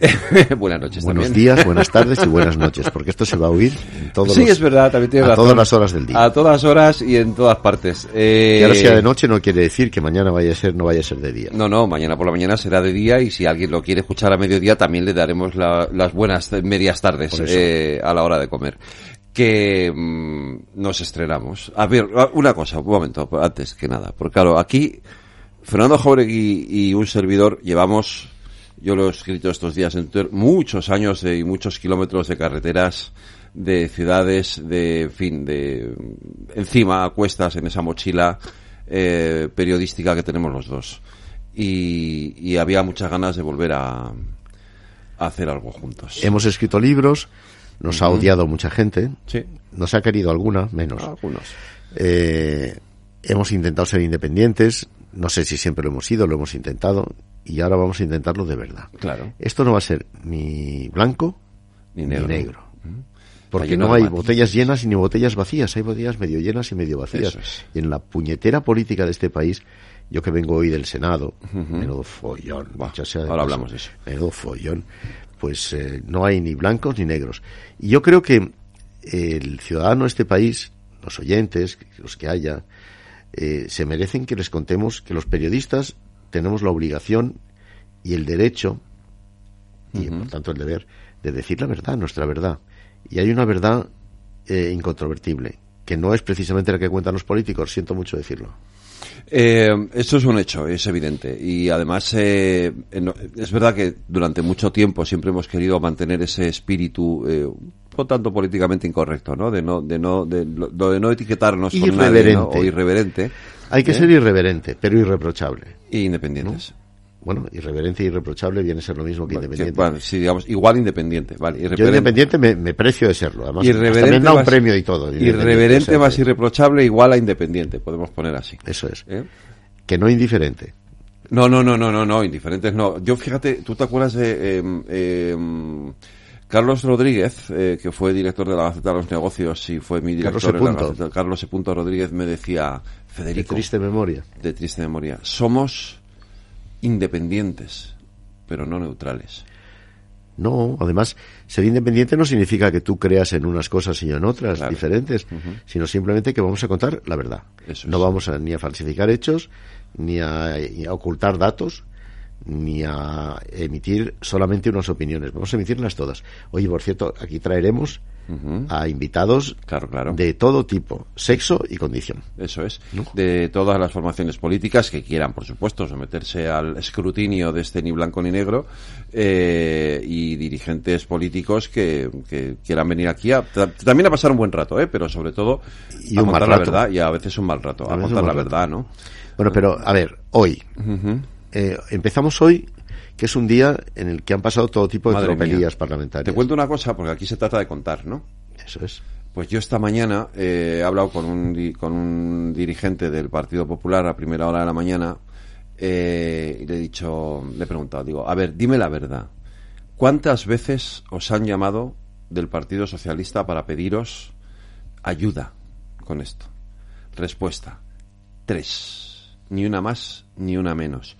buenas noches Buenos también. días, buenas tardes y buenas noches, porque esto se va a oír en todos Sí, los- es verdad, también tienes a razón. todas las horas del día. A todas horas y en todas partes. Eh, Que ahora sea de noche no quiere decir que mañana vaya a ser, no vaya a ser de día. No, no, mañana por la mañana será de día y si alguien lo quiere escuchar a mediodía también le daremos la- las buenas medias tardes eh, a la hora de comer. Que mm, nos estrenamos. A ver, una cosa, un momento, antes que nada. Porque claro, aquí Fernando Jauregui y un servidor llevamos, yo lo he escrito estos días en Twitter, muchos años de, y muchos kilómetros de carreteras, de ciudades, de, en fin, de encima a cuestas en esa mochila eh, periodística que tenemos los dos. Y, y había muchas ganas de volver a, a hacer algo juntos. Hemos escrito libros, nos ha odiado mucha gente, Sí, nos ha querido alguna, menos. algunos. Eh, hemos intentado ser independientes, no sé si siempre lo hemos sido, lo hemos intentado, y ahora vamos a intentarlo de verdad. Claro. Esto no va a ser ni blanco Ni negro. Porque lleno no hay matices. botellas llenas ni botellas vacías, hay botellas medio llenas y medio vacías. Es. Y en la puñetera política de este país, yo que vengo hoy del Senado, menudo follón, sea de ahora paso, hablamos de eso. Menudo follón, pues eh, no hay ni blancos ni negros. Y yo creo que el ciudadano de este país, los oyentes, los que haya, eh, se merecen que les contemos que los periodistas tenemos la obligación y el derecho y por tanto el deber de decir la verdad, nuestra verdad. Y hay una verdad eh, incontrovertible, que no es precisamente la que cuentan los políticos, siento mucho decirlo. Eh, esto es un hecho, es evidente. Y además, eh, en- es verdad que durante mucho tiempo siempre hemos querido mantener ese espíritu, eh, un tanto políticamente incorrecto, ¿no? De no, de no, de, lo- lo de no etiquetarnos con nadie, ¿no? Irreverente. O irreverente. Hay que ¿Eh? ser irreverente, pero irreprochable. E independientes. Bueno, irreverente e irreprochable viene a ser lo mismo que independiente. bueno, sí, digamos, igual independiente, vale. Yo irreverente. independiente me, me precio de serlo. Además, Irreverente me dado un premio y todo. Irreverente más irreprochable igual a independiente, podemos poner así. Eso es. ¿Eh? Que no indiferente. No, no, no, no, no, no, indiferentes no. Yo fíjate, ¿tú te acuerdas de eh, eh, Carlos Rodríguez, eh, que fue director de la Gaceta de los Negocios y fue mi Carlos director E. en la. Gaceta? Carlos E. Punto Rodríguez me decía, De Federico, triste memoria. de triste memoria, somos independientes, pero no neutrales. No, además, ser independiente no significa que tú creas en unas cosas y en otras Claro. diferentes, sino simplemente que vamos a contar la verdad. Eso no es. vamos a, ni a falsificar hechos, ni a, ni a ocultar datos, ni a emitir solamente unas opiniones. Vamos a emitirlas todas. Oye, por cierto, aquí traeremos a invitados Claro, claro. de todo tipo, sexo y condición. Eso es. De todas las formaciones políticas que quieran, por supuesto, someterse al escrutinio de este ni blanco ni negro eh, y dirigentes políticos que, que quieran venir aquí a, ta- también a pasar un buen rato, ¿eh? pero sobre todo Y a un mal la rato. verdad y a veces un mal rato, a, A contar la verdad, ¿no? Bueno, pero a ver, hoy. Eh, empezamos hoy, que es un día en el que han pasado todo tipo de tropelías parlamentarias. Te cuento una cosa, porque aquí se trata de contar, ¿no? Eso es. Pues yo esta mañana eh, he hablado con un, di- con un dirigente del Partido Popular a primera hora de la mañana eh, y le he dicho, le he preguntado, digo, a ver, dime la verdad. ¿Cuántas veces os han llamado del Partido Socialista para pediros ayuda con esto? Respuesta, tres. Ni una más, ni una menos.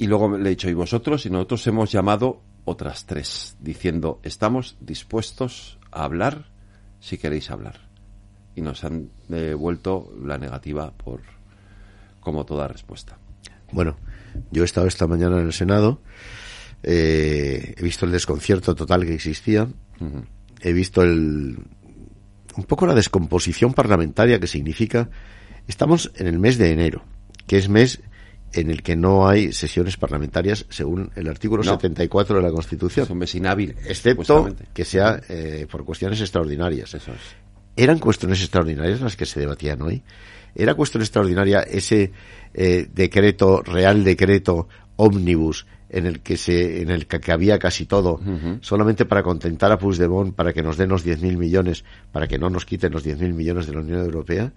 Y luego le he dicho, ¿y vosotros? Y nosotros hemos llamado otras tres, diciendo, estamos dispuestos a hablar si queréis hablar. Y nos han devuelto la negativa por como toda respuesta. Bueno, yo he estado esta mañana en el Senado, eh, he visto el desconcierto total que existía, he visto el un poco la descomposición parlamentaria que significa estamos en el mes de enero, que es mes en el que no hay sesiones parlamentarias según el artículo No. 74 de la Constitución, Es inhábil. excepto que sea eh, por cuestiones extraordinarias. Eso es. ¿Eran cuestiones extraordinarias las que se debatían hoy? ¿Era cuestión extraordinaria ese eh, decreto, real decreto, ómnibus, en el que se, en el que, que había casi todo, solamente para contentar a Puigdemont, para que nos den los 10.000 millones, para que no nos quiten los 10.000 millones de la Unión Europea?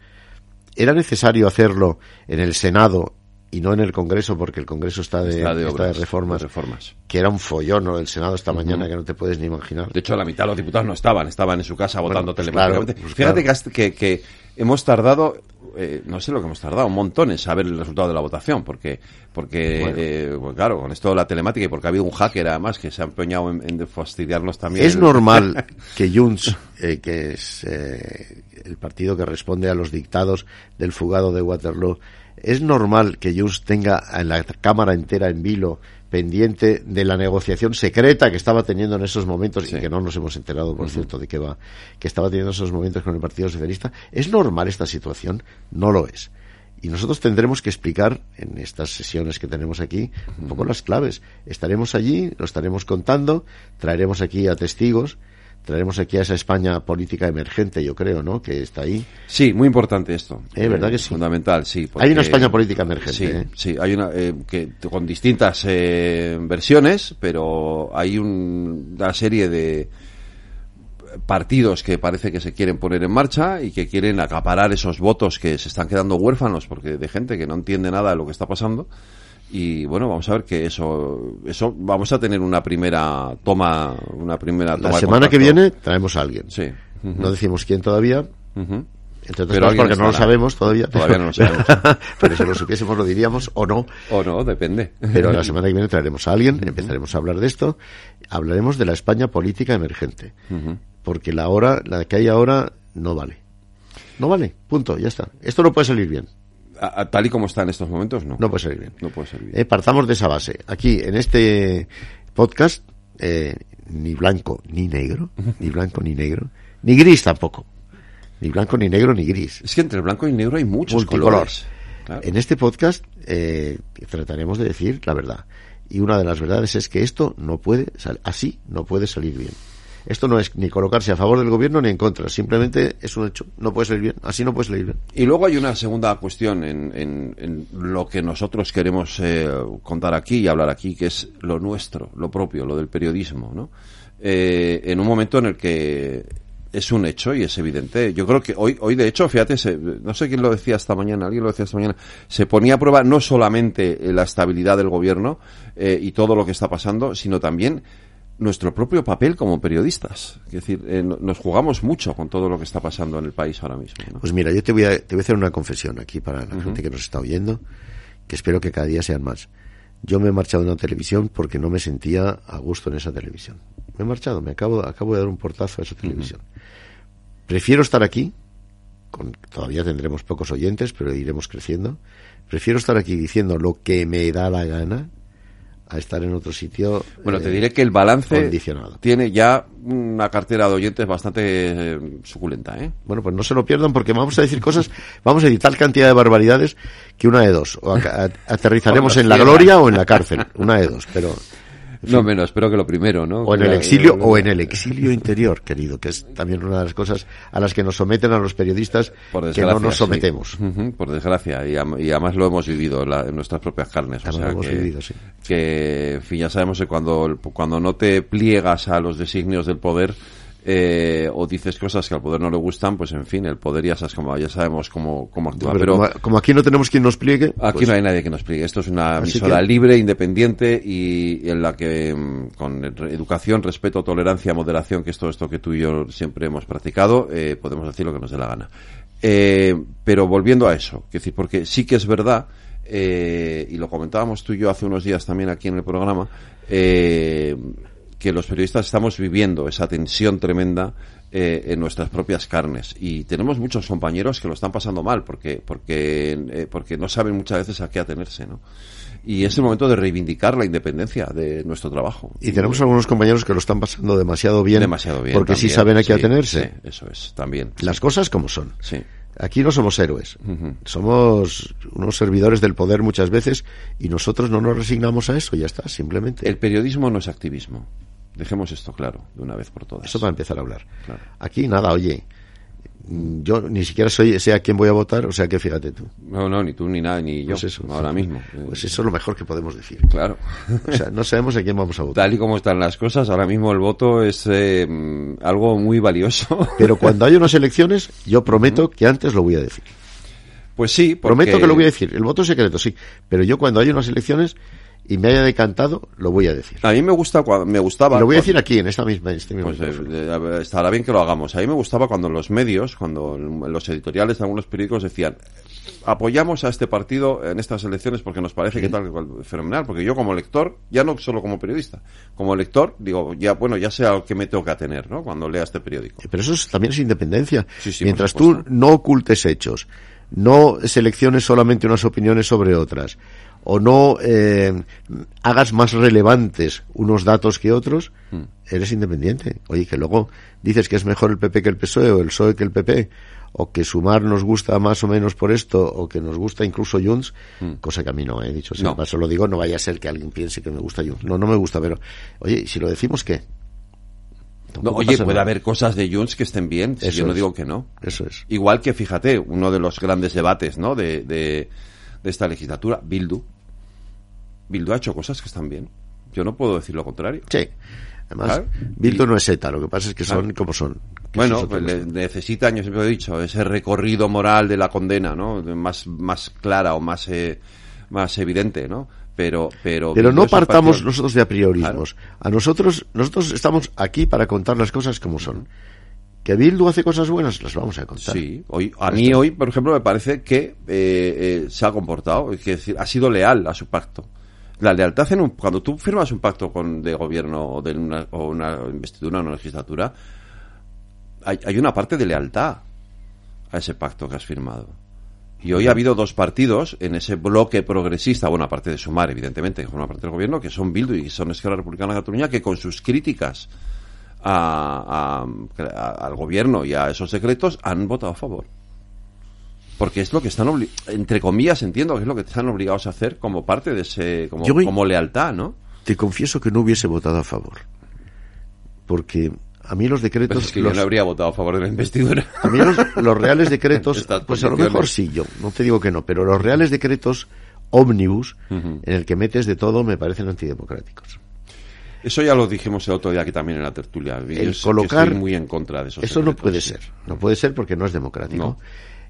¿era necesario hacerlo en el Senado y no en el Congreso, porque el Congreso está de, Está de está obras, de reformas, de reformas. que era un follón ¿no? el Senado esta mañana que no te puedes ni imaginar. De hecho, la mitad de los diputados no estaban, estaban en su casa votando pues telemáticamente. claro, pues Fíjate claro. que que, hemos tardado, eh, no sé lo que hemos tardado, un montón en saber el resultado de la votación, porque, porque Bueno. eh, pues claro, con esto de la telemática y porque ha habido un hacker además que se ha empeñado en, en fastidiarnos también. Es el- normal que Junts, eh, que es eh, el partido que responde a los dictados del fugado de Waterloo, es normal que Junts tenga en la Cámara entera en vilo pendiente de la negociación secreta que estaba teniendo en esos momentos Sí. y que no nos hemos enterado, por cierto, de qué va, que estaba teniendo esos momentos con el Partido Socialista. ¿Es normal esta situación? No lo es. Y nosotros tendremos que explicar en estas sesiones que tenemos aquí un poco las claves. Estaremos allí, lo estaremos contando, traeremos aquí a testigos, traeremos aquí a esa España política emergente, yo creo, ¿no? Que está ahí. Sí, muy importante esto. Eh, ¿verdad que sí? Fundamental, sí. Hay una España política emergente, Sí, ¿eh? sí, hay una eh, que con distintas eh, versiones, pero hay un- una serie de partidos que parece que se quieren poner en marcha y que quieren acaparar esos votos que se están quedando huérfanos porque de gente que no entiende nada de lo que está pasando y bueno vamos a ver que eso eso vamos a tener una primera toma una primera toma La semana que viene traemos a alguien. sí. No decimos quién todavía, Ujú. entre otras Pero cosas porque no lo sabemos todavía. Todavía no lo sabemos. pero si lo supiésemos lo diríamos o no. o no depende Pero la semana que viene traeremos a alguien, empezaremos a hablar de esto, hablaremos de la España política emergente, porque la hora, la que hay ahora no vale. No vale, punto, ya está. Esto no puede salir bien, A- a- tal y como está en estos momentos no no puede salir bien. no puede ser bien. Eh, partamos de esa base. Aquí, en este podcast, eh, ni blanco ni negro, ni blanco ni negro, ni gris tampoco. Ni blanco ni negro ni gris. Es que entre el blanco y el negro hay muchos multicolor. colores. Claro. En este podcast eh, trataremos de decir la verdad. Y una de las verdades es que esto no puede, así no puede salir bien. Esto no es ni colocarse a favor del gobierno ni en contra, simplemente es un hecho. No puede salir bien, así no puede salir bien. Y luego hay una segunda cuestión en, en- en lo que nosotros queremos eh, contar aquí y hablar aquí, que es lo nuestro, lo propio, lo del periodismo, ¿no? Eh, en un momento en el que es un hecho y es evidente. Yo creo que hoy, hoy de hecho, fíjate, se- no sé quién lo decía esta mañana, alguien lo decía esta mañana, se ponía a prueba no solamente eh, la estabilidad del gobierno eh, y todo lo que está pasando, sino también nuestro propio papel como periodistas. Es decir, eh, no- nos jugamos mucho con todo lo que está pasando en el país ahora mismo. ¿no? Pues mira, yo te voy a, te voy a hacer una confesión aquí para la gente que nos está oyendo, que espero que cada día sean más. Yo me he marchado de una televisión porque no me sentía a gusto en esa televisión. Me he marchado, me acabo, acabo de dar un portazo a esa televisión. Prefiero estar aquí, con, todavía tendremos pocos oyentes, pero iremos creciendo. Prefiero estar aquí diciendo lo que me da la gana a estar en otro sitio. Bueno, te eh, diré que el balance tiene ya una cartera de oyentes bastante eh, suculenta, ¿eh? Bueno, pues no se lo pierdan porque vamos a decir cosas, vamos a decir tal cantidad de barbaridades que una de dos. O a- aterrizaremos en la gloria o en la cárcel. Una de dos, pero. No menos, espero que lo primero, ¿no? O en el exilio o en el exilio interior, querido, que es también una de las cosas a las que nos someten a los periodistas Por que no nos sí. sometemos. Por desgracia, y, además lo hemos vivido en, la- en nuestras propias carnes. o sea lo hemos que, vivido, sí. que, en fin, ya sabemos que cuando, cuando no te pliegas a los designios del poder, eh, o dices cosas que al poder no le gustan, pues en fin, el poder ya sabes cómo, ya sabemos cómo, cómo actúa. Pero Pero, como, aquí no tenemos quien nos pliegue, Aquí pues, no hay nadie que nos pliegue. Esto es una emisora que- libre, independiente y en la que mm, con educación, respeto, tolerancia, moderación, que es todo esto que tú y yo siempre hemos practicado, eh, podemos decir lo que nos dé la gana. Eh, pero volviendo a eso, que decir, porque sí que es verdad, eh, y lo comentábamos tú y yo hace unos días también aquí en el programa, eh, que los periodistas estamos viviendo esa tensión tremenda eh, en nuestras propias carnes y tenemos muchos compañeros que lo están pasando mal porque porque eh, porque no saben muchas veces a qué atenerse, ¿no? Y es el momento de reivindicar la independencia de nuestro trabajo. y tenemos algunos compañeros que lo están pasando demasiado bien, demasiado bien. porque sí también, saben a qué sí, atenerse. sí, eso es, también. Las cosas como son. Sí. Aquí no somos héroes. Ujú. Somos unos servidores del poder muchas veces y nosotros no nos resignamos a eso, ya está, simplemente. El periodismo no es activismo. Dejemos esto claro de una vez por todas. Eso para empezar a hablar. Claro. Aquí nada, oye, yo ni siquiera soy, sé a quién voy a votar, o sea que fíjate tú. No, no, ni tú ni nada, ni yo. Pues eso. ahora mismo. Pues eso es lo mejor que podemos decir. Claro. O sea, no sabemos a quién vamos a votar. Tal y como están las cosas, ahora mismo el voto es eh, mm, algo muy valioso. Pero cuando haya unas elecciones, yo prometo que antes lo voy a decir. Pues sí, porque... Prometo que lo voy a decir. El voto secreto, sí. Pero yo cuando hay unas elecciones y me haya decantado, lo voy a decir. A mí me gusta me gustaba lo voy a decir aquí, en esta misma, en este mismo Pues eh, eh, estará bien que lo hagamos. A mí me gustaba cuando los medios, cuando los editoriales de algunos periódicos decían apoyamos a este partido en estas elecciones porque nos parece que tal que cual, fenomenal. Porque yo como lector, ya no solo como periodista, como lector, digo, ya bueno, ya sé a qué me tengo que atener, ¿no? Cuando lea este periódico. Pero eso es- también es independencia. Sí, sí, Mientras tú no ocultes hechos, no selecciones solamente unas opiniones sobre otras, o no eh, hagas más relevantes unos datos que otros, Mm. eres independiente. Oye, que luego dices que es mejor el PP que el PSOE o el PSOE que el PP, o que sumar nos gusta más o menos por esto, o que nos gusta incluso Junts, cosa que a mí no he dicho. Si. No. paso lo digo, no vaya a ser que alguien piense que me gusta Junts. No, no me gusta, pero, oye, ¿y si lo decimos, ¿qué? No, oye, puede nada. haber cosas de Junts que estén bien, si yo no es. digo que no. Eso es. Igual que, fíjate, uno de los grandes debates, ¿no? De, de, de esta legislatura, Bildu. Bildu ha hecho cosas que están bien. Yo no puedo decir lo contrario. Sí. Además, Claro. Bildu no es ETA, lo que pasa es que son Claro. como son. Bueno, pues le- necesitan, yo siempre he dicho, ese recorrido moral de la condena, ¿no? Más, más clara o más, eh, más evidente, ¿no? Pero, pero. Pero no partamos nosotros de apriorismos. A nosotros, nosotros estamos aquí para contar las cosas como son. Que Bildu hace cosas buenas, las vamos a contar. Sí, hoy, a mí hoy, por ejemplo, me parece que eh, eh, se ha comportado, es decir, ha sido leal a su pacto. La lealtad en un, cuando tú firmas un pacto con, de gobierno o, de una, o una investidura o una legislatura, hay, hay una parte de lealtad a ese pacto que has firmado. Y hoy ha habido dos partidos en ese bloque progresista, bueno, aparte de Sumar, evidentemente, con una parte del gobierno, que son Bildu y son Esquerra Republicana de Cataluña, que con sus críticas a- a- a- al gobierno y a esos decretos han votado a favor. Porque es lo que están, entre comillas, entiendo que es lo que están obligados a hacer como parte de ese, como, Yo voy- como lealtad, ¿no? Te confieso que no hubiese votado a favor. Porque a mí los decretos... Pues es que los- yo no habría votado a favor de la investidura. A mí los, los reales decretos, pues a lo mejor sí, yo no te digo que no, pero los reales decretos ómnibus, en el que metes de todo, me parecen antidemocráticos. Eso ya lo dijimos el otro día aquí también en la tertulia. El que colocar- estoy muy en contra de esos Eso no puede sí. ser, no puede ser porque no es democrático. No.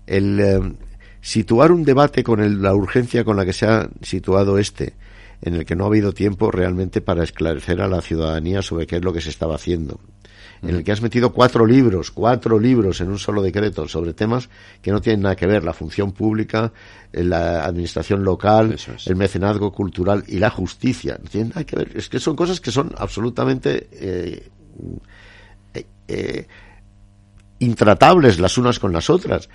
El eh, situar un debate con el- la urgencia con la que se ha situado este, en el que no ha habido tiempo realmente para esclarecer a la ciudadanía sobre qué es lo que se estaba haciendo. En el que has metido cuatro libros, cuatro libros en un solo decreto sobre temas que no tienen nada que ver, la función pública, eh, la administración local, es. el mecenazgo cultural y la justicia. No tienen nada que ver. Es que son cosas que son absolutamente eh, eh, eh, intratables las unas con las otras.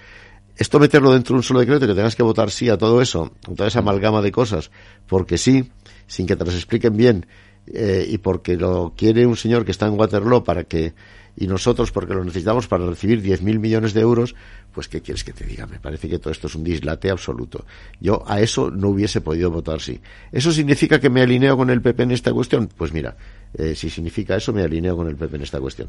Esto meterlo dentro de un solo decreto y que tengas que votar sí a todo eso, a toda esa amalgama de cosas, porque sí, sin que te las expliquen bien, eh, y porque lo quiere un señor que está en Waterloo para que, y nosotros porque lo necesitamos para recibir 10.000 millones de euros, pues ¿qué quieres que te diga? Me parece que todo esto es un dislate absoluto. Yo a eso no hubiese podido votar sí. ¿Eso significa que me alineo con el PP en esta cuestión? Pues mira, eh, si significa eso, me alineo con el PP en esta cuestión.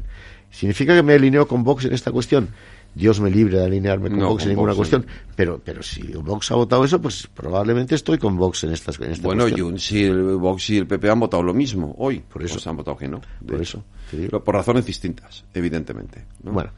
¿Significa que me alineo con Vox en esta cuestión? Dios me libre de alinearme con No, Vox en ninguna Vox, cuestión. Pero, pero si Vox ha votado eso, pues probablemente estoy con Vox en, estas, en esta Bueno. Junts y el Vox y el PP han votado lo mismo hoy. Por eso. Pues han votado que no. Por hecho. eso. Pero por razones distintas, evidentemente. ¿no? Bueno,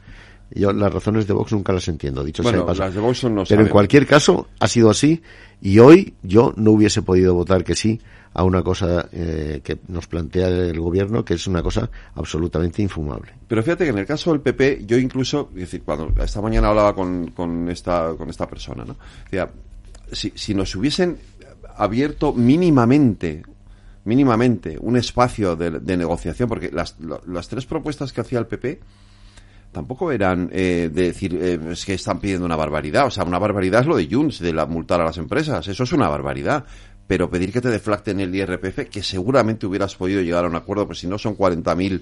yo las razones de Vox nunca las entiendo, dicho sea Bueno, de paso. las de Vox son no Pero en cualquier caso, ha sido así. Y hoy yo no hubiese podido votar que sí a una cosa eh, que nos plantea el gobierno, que es una cosa absolutamente infumable. Pero fíjate que en el caso del PP, yo incluso, es decir, cuando esta mañana hablaba con, con esta con esta persona, ¿no? Decía, si, si nos hubiesen abierto mínimamente mínimamente un espacio de, de negociación, porque las, las tres propuestas que hacía el PP tampoco eran eh, de decir eh, es que están pidiendo una barbaridad, o sea, una barbaridad es lo de Junts, de la, multar a las empresas, eso es una barbaridad. Pero pedir que te deflacten el IRPF, que seguramente hubieras podido llegar a un acuerdo, pues si no son 40.000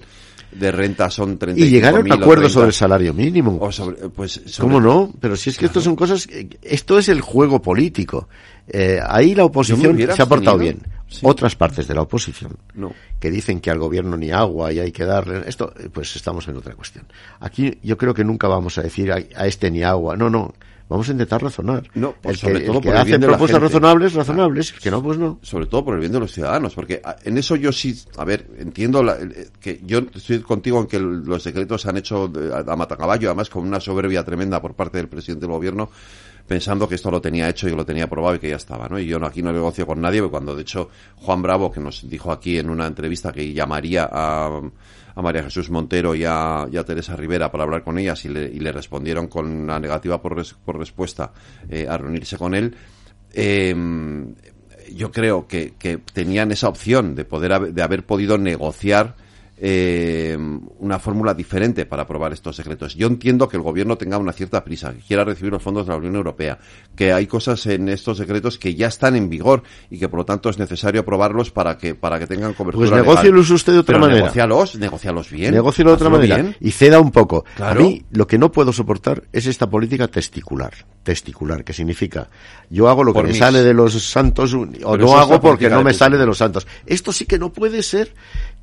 de renta, son 35.000 Y llegar a un acuerdo 30. sobre el salario mínimo. O sobre, pues, sobre- ¿Cómo no? Pero si es que esto son cosas, esto es el juego político. Eh, ahí la oposición se ha portado bien. Sí. Otras partes de la oposición No. que dicen que al gobierno ni agua y hay que darle esto, eh, pues estamos en otra cuestión. Aquí yo creo que nunca vamos a decir a, a este ni agua. No, no. Vamos a intentar razonar. No, pues el sobre que, todo el que por el bien de la propuestas gente. razonables, razonables. El que no, pues no. sobre todo por el bien de los ciudadanos, porque a- en eso yo sí, a ver, entiendo la- eh, que yo estoy contigo en que los decretos se han hecho a, a matacaballo, además con una soberbia tremenda por parte del presidente del gobierno, pensando que esto lo tenía hecho y lo tenía probado y que ya estaba, ¿no? Y yo aquí no negocio con nadie, cuando de hecho Juan Bravo, que nos dijo aquí en una entrevista que llamaría a, a María Jesús Montero y a, Teresa Rivera para hablar con ellas y le, y le respondieron con una negativa por, por respuesta eh, a reunirse con él, eh, yo creo que, que, tenían esa opción de poder de haber podido negociar eh, una fórmula diferente para aprobar estos decretos. Yo entiendo que el gobierno tenga una cierta prisa, que quiera recibir los fondos de la Unión Europea, que hay cosas en estos decretos que ya están en vigor y que por lo tanto es necesario aprobarlos para que para que tengan cobertura. Pues negocielos usted de otra manera. Negocialos, negocialos bien. Negocialos de otra manera y ceda un poco. A mí lo que no puedo soportar es esta política testicular. Testicular, que significa yo hago lo que me sale de los santos o no hago porque no me sale de los santos. Esto sí que no puede ser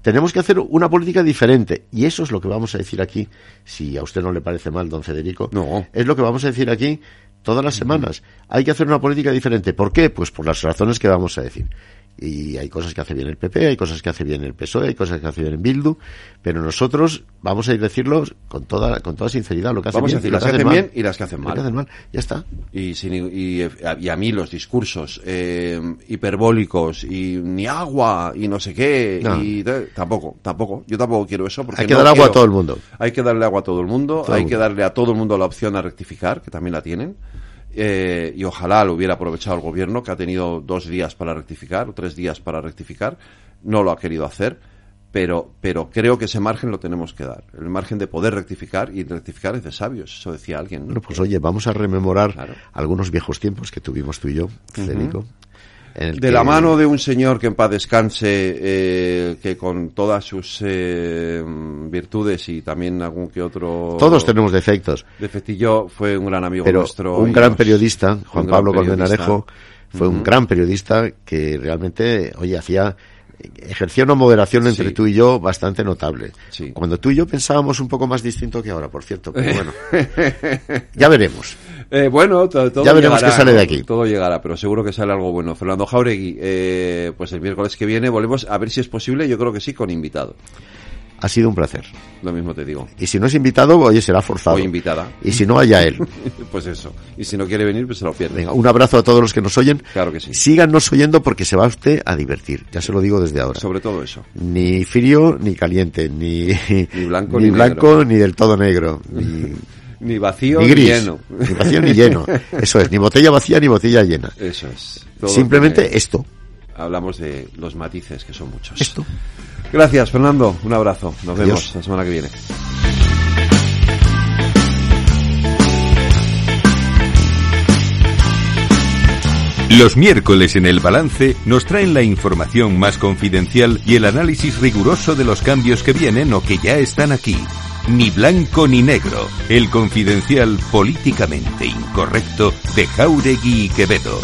tenemos que hacer una política diferente. Y eso es lo que vamos a decir aquí, si a usted no le parece mal, don Federico. No. Es lo que vamos a decir aquí todas las semanas. Hay que hacer una política diferente. ¿Por qué? Pues por las razones que vamos a decir y hay cosas que hace bien el PP, hay cosas que hace bien el PSOE, hay cosas que hace bien el Bildu, pero nosotros vamos a decirlo con toda con toda sinceridad lo que hacen vamos bien, a decir las que hacen bien y las que hacen mal. hacen mal. Ya está. Y, y, y, a mí los discursos eh, hiperbólicos y ni agua y no sé qué y tampoco, tampoco. Yo tampoco quiero eso porque hay que dar agua a todo el mundo. Hay que darle agua a todo el mundo, hay que darle a todo el mundo la opción a rectificar, que también la tienen. Eh, y ojalá lo hubiera aprovechado el gobierno, que ha tenido dos días para rectificar, o tres días para rectificar, no lo ha querido hacer, pero, pero creo que ese margen lo tenemos que dar, el margen de poder rectificar, y rectificar es de sabios, eso decía alguien. Bueno, pues oye, vamos a rememorar algunos viejos tiempos que tuvimos tú y yo, Federico de la mano de un señor que en paz descanse, eh, que con todas sus eh, virtudes y también algún que otro... Todos tenemos defectos. Defectillo fue un gran amigo Pero nuestro. Un gran periodista, Juan Pablo Colmenarejo, fue un gran periodista que realmente, oye, hacía ejercía una moderación entre tú y yo bastante notable. Cuando tú y yo pensábamos un poco más distinto que ahora, por cierto, pero bueno, ya veremos. Eh, bueno, todo, ya veremos qué sale de aquí. Todo llegará, pero seguro que sale algo bueno. Fernando Jauregui, eh, pues el miércoles que viene volvemos a ver si es posible, yo creo que sí, con invitado. Ha sido un placer. Lo mismo te digo. Y si no es invitado, oye, será forzado. O invitada. Y si no, haya él. pues eso. Y si no quiere venir, pues se lo pierde. Venga, un abrazo a todos los que nos oyen. Claro que sí. Síganos oyendo porque se va usted a divertir. Ya se lo digo desde ahora. Sobre todo eso. Ni frío, ni caliente, ni, ni blanco, ni, blanco, ni del todo negro. Ni, ni vacío ni, lleno. Ni vacío ni lleno. Eso es, ni botella vacía ni botella llena. Eso es. Simplemente esto. Hablamos de los matices, que son muchos. Esto. Gracias, Fernando. Un abrazo. Nos vemos la semana que viene. Los miércoles en el balance nos traen la información más confidencial y el análisis riguroso de los cambios que vienen o que ya están aquí. Ni blanco ni negro, el confidencial políticamente incorrecto de Jauregui y Quevedo.